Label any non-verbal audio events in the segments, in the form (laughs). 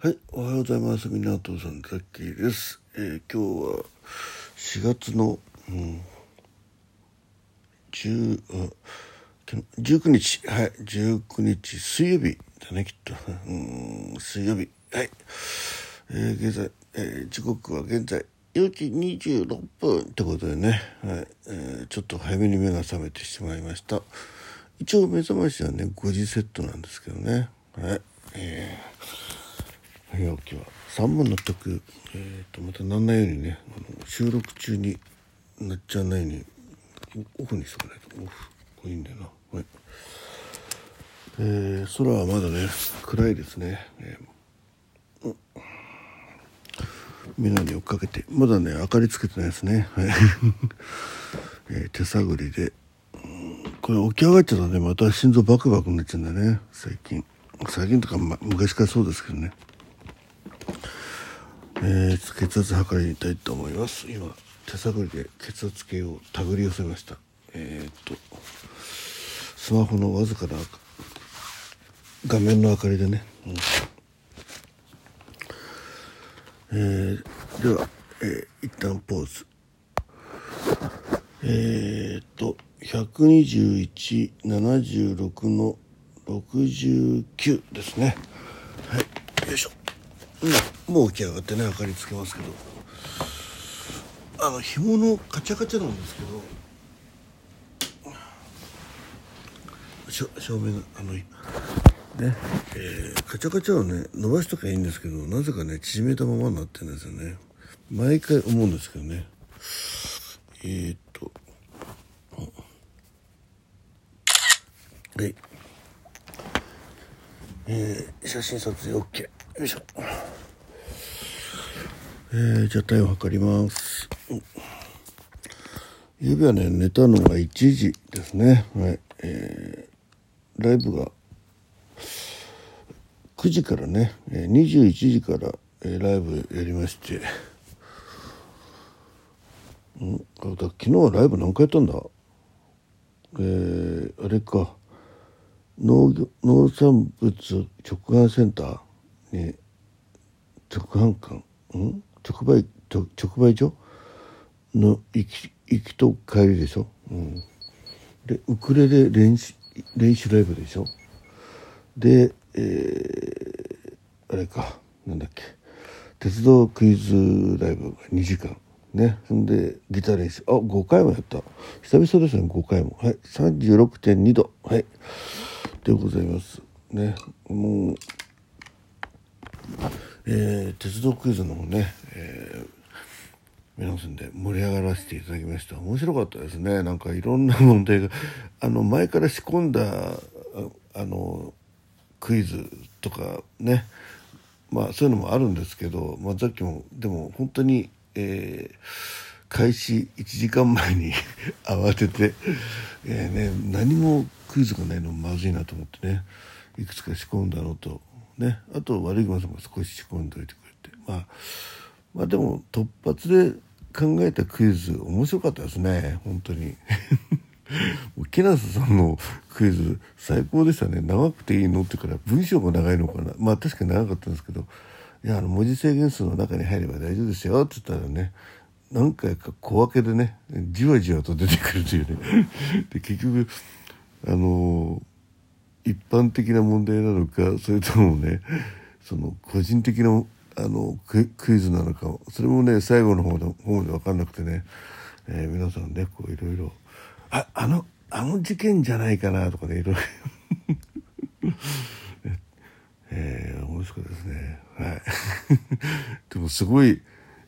はい、おはようございます。港さん、ザッキーです。えー今日は4月の、うん、10あ19日、はい、19日水曜日だね、きっと。(laughs) うん、水曜日。はい。えー現在、えー時刻は現在4時26分ってことでね、はいえーちょっと早めに目が覚めてしまいました。一応目覚ましはね、5時セットなんですけどね。はい。えー早起きは。3本の曲、えー、とまたなんないようにねあの収録中になっちゃわないようにオフにしとかないと。オフこれいいんだよな。はいえー、空はまだね暗いですね、えーうん。眼鏡をかけて。まだね明かりつけてないですね。はい、(laughs) えー手探りで。これ起き上がっちゃったね。また心臓バクバクになっちゃうんだよね。最近。最近とか、ま、昔からそうですけどね。えー、血圧測りたいと思います。今手探りで血圧計を手繰り寄せました。えー、っとスマホのわずかな画面の明かりでね、うん。えーでは、えー一旦ポーズ。えー、っと12176の69ですね。はいよいしょ。うんもう起き上がってね明かりつけますけど。あの紐のカチャカチャなんですけど。しょ照明があのねえーカチャカチャをね伸ばしときゃいいんですけどなぜかね縮めたままになってるんですよね。毎回思うんですけどね。えー、っと。はい。えー写真撮影 OK よいしょ。えー、じゃあ体温測ります。うん。ゆうべはね寝たのが1時ですね。はい。えー、ライブが9時からね、21時から、ライブやりまして。うん。だ昨日はライブ何回やったんだ？えー、あれか。農業農産物直販センター？に直販館ん？直売直直売所？の行き行きと帰りでしょ、うん、でウクレレ練習練習ライブでしょ？で、えー、あれかなんだっけ？鉄道クイズライブが2時間。ね。んでギター練習。あ5回もやった。久々ですね5回も。はい。36.2度。はい。でございます。ね。もうえー鉄道クイズの方ね、えー皆さんで盛り上がらせていただきました。面白かったですね。なんかいろんな問題があの前から仕込んだあのクイズとかね。まあそういうのもあるんですけど、まあ、さっきもでも本当に、えー開始1時間前に (laughs) 慌てて、えーね、何もクイズがないのまずいなと思ってねいくつか仕込んだのと、ね、あと悪い熊さんも少し仕込んでおいてくれて、まあ、まあでも突発で考えたクイズ面白かったですね。本当に。(laughs) 木梨さんのクイズ最高でしたね。長くていいのってから文章が長いのかな。まあ確かに長かったんですけど。いやあの文字制限数の中に入れば大丈夫ですよって言ったらね何回か小分けでねじわじわと出てくるというね。(laughs) で結局あの一般的な問題なのかそれともねその個人的なあのクイクイズなのかそれもね最後の方の方で分かんなくてね、えー皆さんねこういろいろ「ああのあの事件じゃないかな」とかねいろいろ。(laughs) えー、面白かったですね。はい。(laughs) でもすごい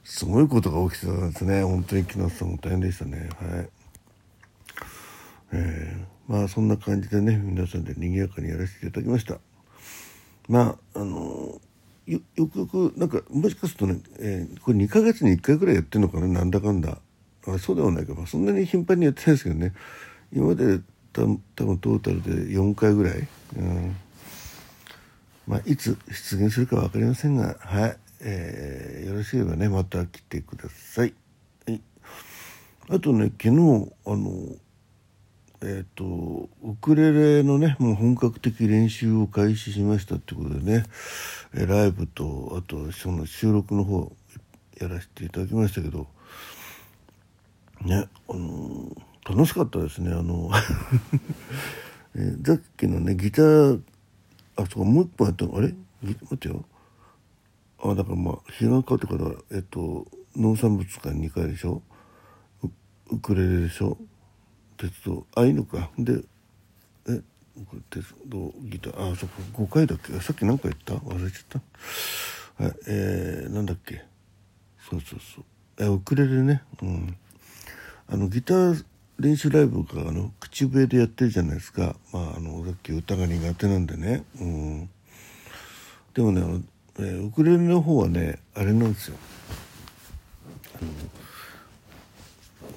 すごいことが起きてたんですね。本当に木梨さんも大変でしたね。はい。えー、まあそんな感じでね皆さんで賑やかにやらせていただきました。まああのよよくよくなんかもしかするとね、えーこれ2ヶ月に1回ぐらいやってるのかななんだかんだ。あそうではないか、まあ、そんなに頻繁にやってないですけどね。今までた多分トータルで4回ぐらい、うん。まあ、いつ出現するか分かりませんがはい、えーよろしければねまた来てください。はい、あとね昨日あのえっ、とウクレレのねもう本格的練習を開始しましたってことでね、えライブとあとその収録の方やらせていただきましたけどねあの楽しかったですねあの (laughs) えさっきのねギターあそうもう一本やったの？あれ？待ってよ。あだからまあ日が変わってからえっと農産物館2回でしょ？ウクレレでしょ？鉄道あいいのか。でえ鉄道ギター。あそこ5回だっけ？さっき何か言った？忘れちゃった。はいえー、なんだっけ？そうそうそう。えウクレレね。うん。あのギター練習ライブがあの口笛でやってるじゃないですか。まああのさっき歌が苦手なんでね。うん。でもねあの、えー、ウクレレの方はねあれなんですよ。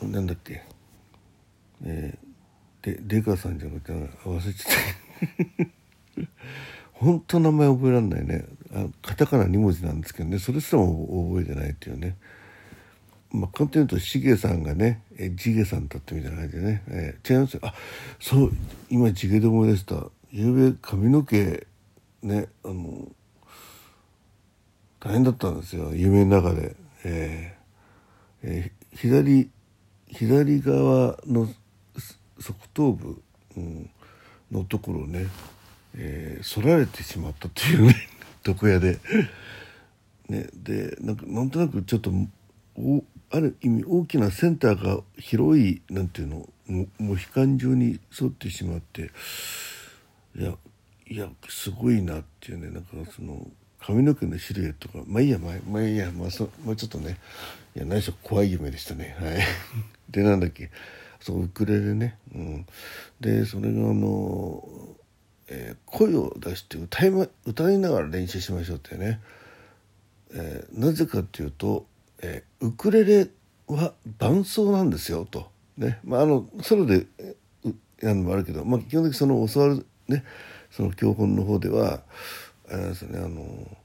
あのなんだっけ？えー、でデカさんじゃなくて忘れちゃった。本当名前覚えられないね。あカタカナ2文字なんですけどね。それすらも覚えてないっていうね。まあ、簡単に言うとしげさんがねえ地毛さんだったみたいな感じでね、えー、違いますよ。あそう今地毛で思い出した。ゆうべ髪の毛ねあの大変だったんですよ。夢の中で、えーえー、左左側の側頭部、うん、のところね、えー、反られてしまったっていうね (laughs) 床屋で。ね、でなんかなんとなくちょっとおある意味大きなセンターが広いなんていうのももう悲観状に沿ってしまっていやいやすごいなっていうねなんかその髪の毛のシルエットがまあいいやまあ、まあいいやまあそもうちょっとねいや何しろ怖い夢でしたね。はい。(laughs) でなんだっけ。そうウクレレね、うん、でそれがあの、えー、声を出して歌い,、ま、歌いながら練習しましょうってね、えー、なぜかっていうと、えー、ウクレレは伴奏なんですよと。ね。まああのソロでやるのもあるけど、まあ、基本的にその教わるねその教本の方ではあれですねあの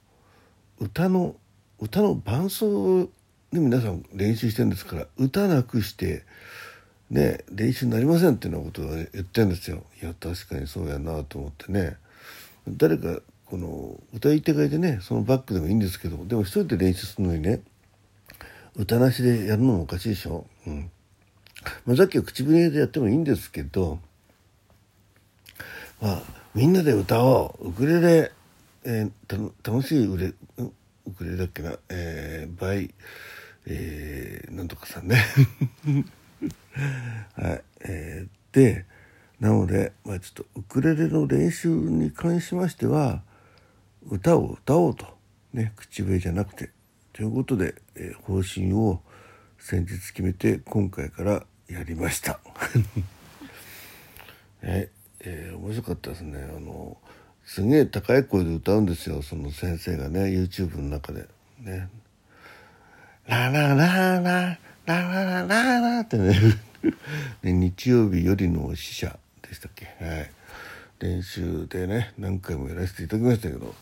歌の歌の伴奏で皆さん練習してるんですから歌なくしてね練習になりませんっていうようなことを言ってるんですよ。いや確かにそうやなと思ってね。誰かこの歌い手がいてねそのバックでもいいんですけどでも一人で練習するのにね歌なしでやるのもおかしいでしょ。うん。まあ、さっきは口笛でやってもいいんですけどまあみんなで歌おう。ウクレレ、えー、楽しいウレウクレレだっけな、えー、バイ、えー、なんとかさんね。(laughs) はい、えー、でなので、まあ、ちょっとウクレレの練習に関しましては歌を歌おうと、ね、口笛じゃなくて。ということで、えー、方針を先日決めて今回からやりました。え (laughs) えー、面白かったですね。あのすげえ高い声で歌うんですよ。その先生がね YouTube の中で。ね「ララララ。ラララララ」ってね。(laughs) 日曜日よりの死者でしたっけ？はい。練習でね何回もやらせていただきましたけど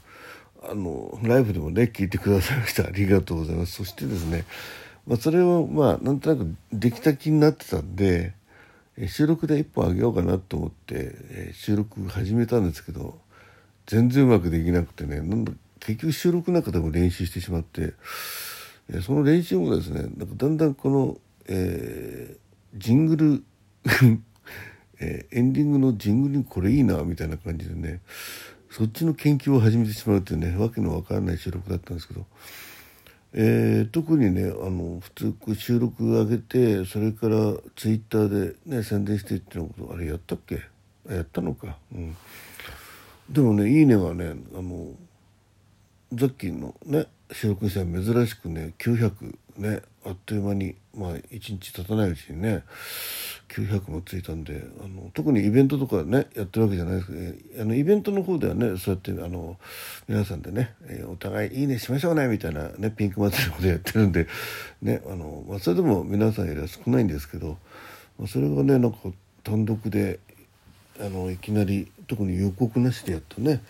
あのライブでもね聞いてくださいました。ありがとうございます。そしてですね、まあ、それをまあなんとなくできた気になってたんで収録で1本あげようかなと思って収録始めたんですけど全然うまくできなくてねなんだ結局収録の中でも練習してしまってその練習もですねなんかだんだんこの、えー、ジングル (laughs) えー、エンディングのジングルにこれいいなみたいな感じでねそっちの研究を始めてしまうっていうねわけのわからない収録だったんですけどえー、特にねあの普通収録上げてそれからツイッターでね宣伝してっていうことあれやったっけ？やったのか。うん。でもね「いいね」はねあのザッキーのね収録にしては珍しくね900ねあっという間にまあ1日経たないうちにね900もついたんであの特にイベントとかねやってるわけじゃないですけど、ね、あのイベントの方ではねそうやってあの皆さんでね、えー、お互いいいねしましょうねみたいなねピンク祭りのこと (laughs) やってるんでねあの、まあ、それでも皆さんよりは少ないんですけど、まあ、それがねなんか単独であのいきなり特に予告なしでやったね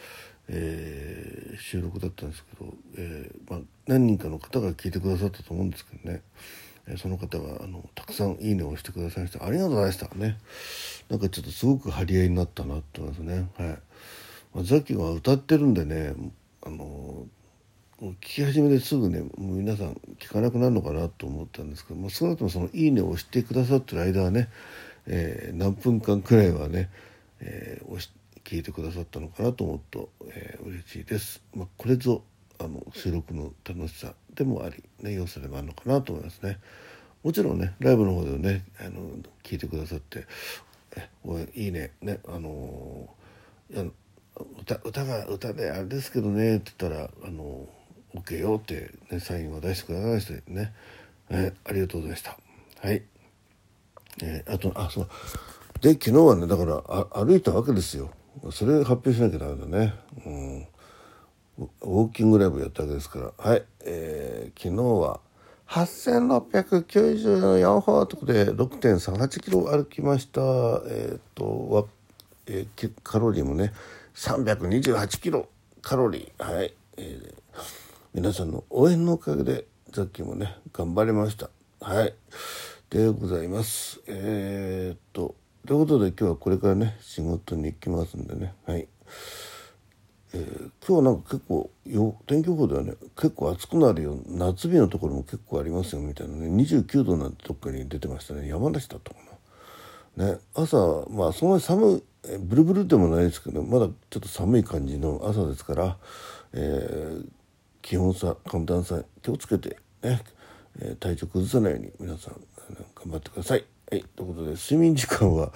えー、収録だったんですけど、えーまあ、何人かの方が聞いてくださったと思うんですけどね。えその方があのたくさんいいねをしてくださいました。ありがとうございましたね。なんかちょっとすごく張り合いになったなって思いますね。はい、まあ、ザキは歌ってるんでねあの聞き始めですぐねもう皆さん聞かなくなるのかなと思ったんですけども少なくともその「いいね」を押してくださってる間はね、えー、何分間くらいはね、えー、押し聞いてくださったのかなと思うと、えー、嬉しいです。まあ、これぞあの収録の楽しさでもあり、ね、要素でもあるのかなと思いますね。もちろんねライブの方でねあの聞いてくださって「おいいいね」ねあのいや歌歌が歌であれですけどねって言ったら「あの OK よ」って、ね、サインを出してくださいましてね、えありがとうございました。はい、えー、あとあそうで昨日はねだからあ歩いたわけですよそれ発表しなきゃダメだね。うん。ウォーキングライブやったわけですから。はい、えー、昨日は8694歩ということで6.38キロ歩きました。えっ、ー、とえー、カロリーもね328キロ。カロリー。はい、えー、皆さんの応援のおかげでさっきもね頑張りました。はい。でございます。えー、っとということで今日はこれからね仕事に行きますんでね。はい、えー、今日なんか結構よ天気予報ではね結構暑くなるよ夏日のところも結構ありますよみたいなね。29度なんてどっかに出てましたね。山梨だったかな。ね、朝まあそんなに寒いブルブルでもないですけどまだちょっと寒い感じの朝ですから、えー、気温差寒暖差気をつけてね、え、体調崩さないように皆さん頑張ってください。はい、ということで睡眠時間は、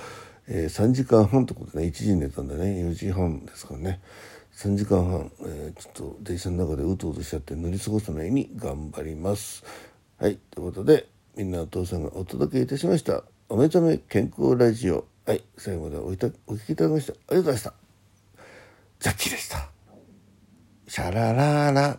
えー、3時間半ってことでね1時に寝たんでね4時半ですからね3時間半、えー、ちょっと電車の中でうとうとしちゃって乗り過ごさないように頑張ります。はいということでみんなお父さんがお届けいたしました「おめざめ健康ラジオ」はい最後までおいたお聞きいただきましたありがとうございました。ザッキーでした。シャラララ